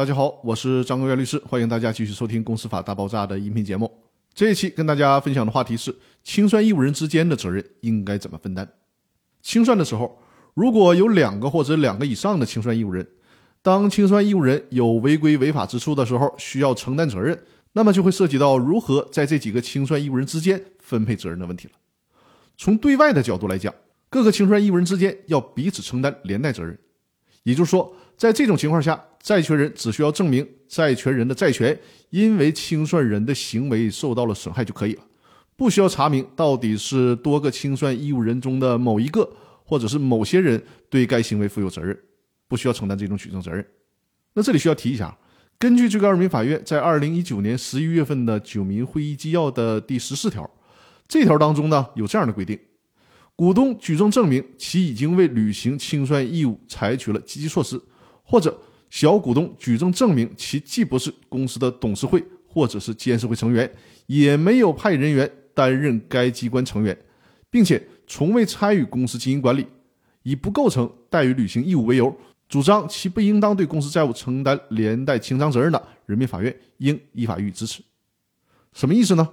大家好，我是张国元律师，欢迎大家继续收听《公司法大爆炸》的音频节目。这一期跟大家分享的话题是：清算义务人之间的责任应该怎么分担？清算的时候，如果有两个或者两个以上的清算义务人，当清算义务人有违规违法之处的时候，需要承担责任，那么就会涉及到如何在这几个清算义务人之间分配责任的问题了。从对外的角度来讲，各个清算义务人之间要彼此承担连带责任，也就是说。在这种情况下，债权人只需要证明债权人的债权因为清算人的行为受到了损害就可以了，不需要查明到底是多个清算义务人中的某一个，或者是某些人对该行为负有责任，不需要承担这种举证责任。那这里需要提一下，根据最高人民法院在二零一九年十一月份的九民会议纪要的第十四条，这条当中呢有这样的规定：股东举证证明其已经为履行清算义务采取了积极措施。或者小股东举证证明其既不是公司的董事会或者是监事会成员，也没有派人员担任该机关成员，并且从未参与公司经营管理，以不构成怠于履行义务为由，主张其不应当对公司债务承担连带清偿责任的，人民法院应依法予以支持。什么意思呢？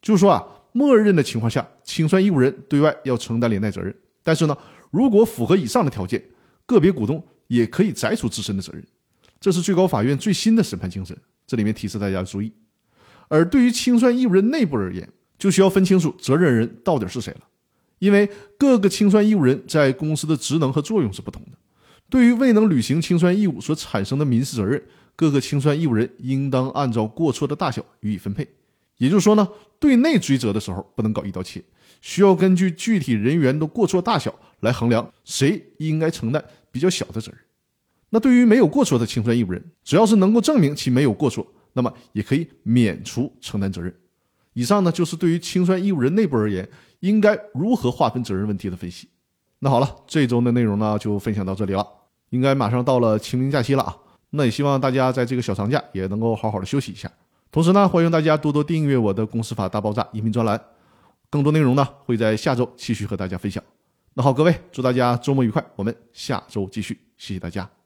就是说啊，默认的情况下，清算义务人对外要承担连带责任，但是呢，如果符合以上的条件，个别股东。也可以摘除自身的责任，这是最高法院最新的审判精神。这里面提示大家注意。而对于清算义务人内部而言，就需要分清楚责任人到底是谁了，因为各个清算义务人在公司的职能和作用是不同的。对于未能履行清算义务所产生的民事责任，各个清算义务人应当按照过错的大小予以分配。也就是说呢，对内追责的时候不能搞一刀切，需要根据具体人员的过错大小来衡量谁应该承担。比较小的责任，那对于没有过错的清算义务人，只要是能够证明其没有过错，那么也可以免除承担责任。以上呢就是对于清算义务人内部而言，应该如何划分责任问题的分析。那好了，这周的内容呢就分享到这里了。应该马上到了清明假期了啊，那也希望大家在这个小长假也能够好好的休息一下。同时呢，欢迎大家多多订阅我的《公司法大爆炸》音频专栏，更多内容呢会在下周继续和大家分享。那好，各位，祝大家周末愉快，我们下周继续，谢谢大家。